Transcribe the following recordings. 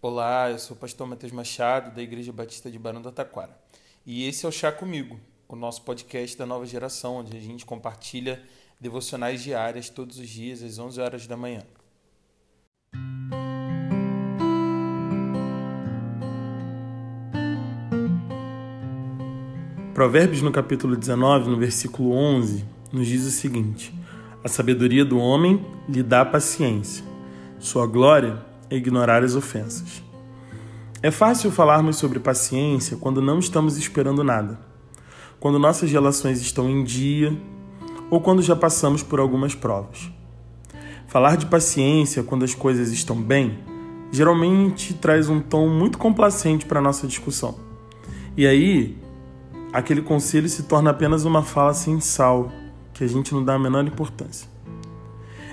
Olá, eu sou o pastor Matheus Machado, da Igreja Batista de Barão do Taquara. E esse é o Chá Comigo, o nosso podcast da nova geração, onde a gente compartilha devocionais diárias todos os dias às 11 horas da manhã. Provérbios no capítulo 19, no versículo 11, nos diz o seguinte: A sabedoria do homem lhe dá paciência. Sua glória ignorar as ofensas. É fácil falarmos sobre paciência quando não estamos esperando nada, quando nossas relações estão em dia ou quando já passamos por algumas provas. Falar de paciência quando as coisas estão bem geralmente traz um tom muito complacente para nossa discussão. E aí, aquele conselho se torna apenas uma fala sem sal, que a gente não dá a menor importância.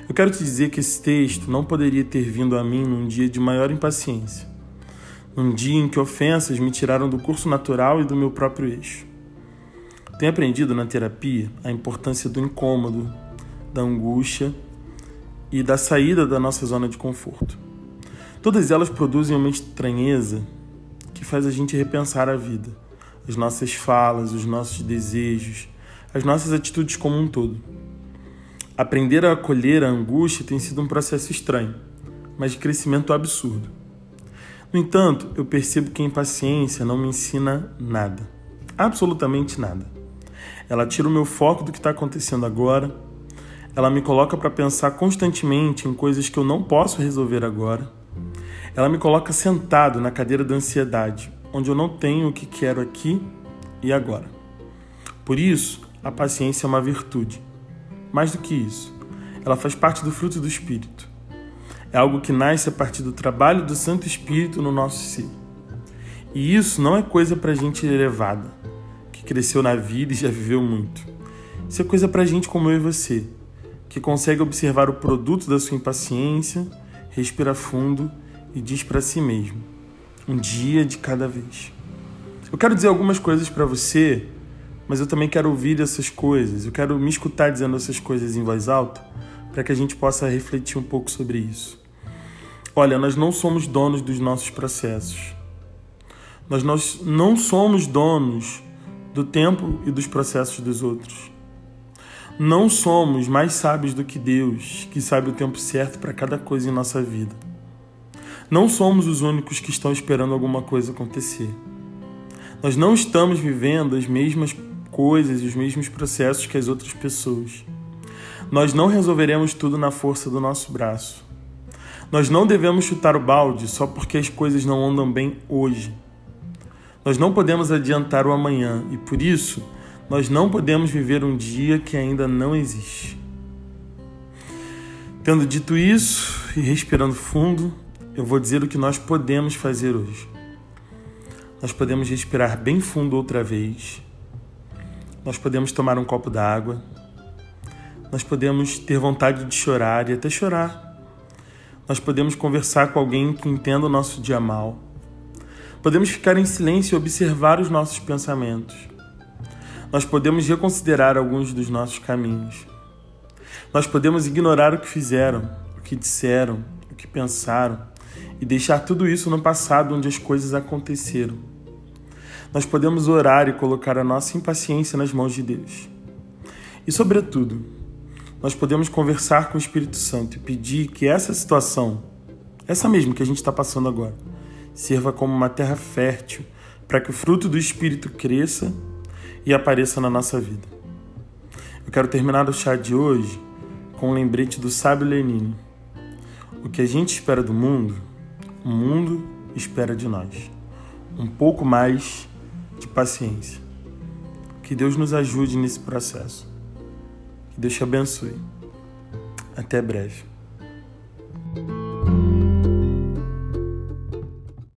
Eu quero te dizer que esse texto não poderia ter vindo a mim num dia de maior impaciência, num dia em que ofensas me tiraram do curso natural e do meu próprio eixo. Tenho aprendido na terapia a importância do incômodo, da angústia e da saída da nossa zona de conforto. Todas elas produzem uma estranheza que faz a gente repensar a vida, as nossas falas, os nossos desejos, as nossas atitudes como um todo. Aprender a acolher a angústia tem sido um processo estranho, mas de crescimento absurdo. No entanto, eu percebo que a impaciência não me ensina nada. Absolutamente nada. Ela tira o meu foco do que está acontecendo agora. Ela me coloca para pensar constantemente em coisas que eu não posso resolver agora. Ela me coloca sentado na cadeira da ansiedade, onde eu não tenho o que quero aqui e agora. Por isso, a paciência é uma virtude mais do que isso, ela faz parte do fruto do Espírito. É algo que nasce a partir do trabalho do Santo Espírito no nosso ser. E isso não é coisa para gente elevada, que cresceu na vida e já viveu muito. Isso é coisa para gente como eu e você, que consegue observar o produto da sua impaciência, respira fundo e diz para si mesmo: um dia de cada vez. Eu quero dizer algumas coisas para você mas eu também quero ouvir essas coisas, eu quero me escutar dizendo essas coisas em voz alta, para que a gente possa refletir um pouco sobre isso. Olha, nós não somos donos dos nossos processos. Nós, nós não somos donos do tempo e dos processos dos outros. Não somos mais sábios do que Deus, que sabe o tempo certo para cada coisa em nossa vida. Não somos os únicos que estão esperando alguma coisa acontecer. Nós não estamos vivendo as mesmas coisas e os mesmos processos que as outras pessoas. Nós não resolveremos tudo na força do nosso braço. Nós não devemos chutar o balde só porque as coisas não andam bem hoje. Nós não podemos adiantar o amanhã e por isso nós não podemos viver um dia que ainda não existe. Tendo dito isso e respirando fundo, eu vou dizer o que nós podemos fazer hoje. Nós podemos respirar bem fundo outra vez nós podemos tomar um copo d'água, nós podemos ter vontade de chorar e até chorar. Nós podemos conversar com alguém que entenda o nosso dia mal. Podemos ficar em silêncio e observar os nossos pensamentos. Nós podemos reconsiderar alguns dos nossos caminhos. Nós podemos ignorar o que fizeram, o que disseram, o que pensaram e deixar tudo isso no passado onde as coisas aconteceram nós podemos orar e colocar a nossa impaciência nas mãos de Deus. E, sobretudo, nós podemos conversar com o Espírito Santo e pedir que essa situação, essa mesma que a gente está passando agora, sirva como uma terra fértil para que o fruto do Espírito cresça e apareça na nossa vida. Eu quero terminar o chá de hoje com um lembrete do sábio Lenine. O que a gente espera do mundo, o mundo espera de nós. Um pouco mais de paciência. Que Deus nos ajude nesse processo. Que Deus te abençoe. Até breve.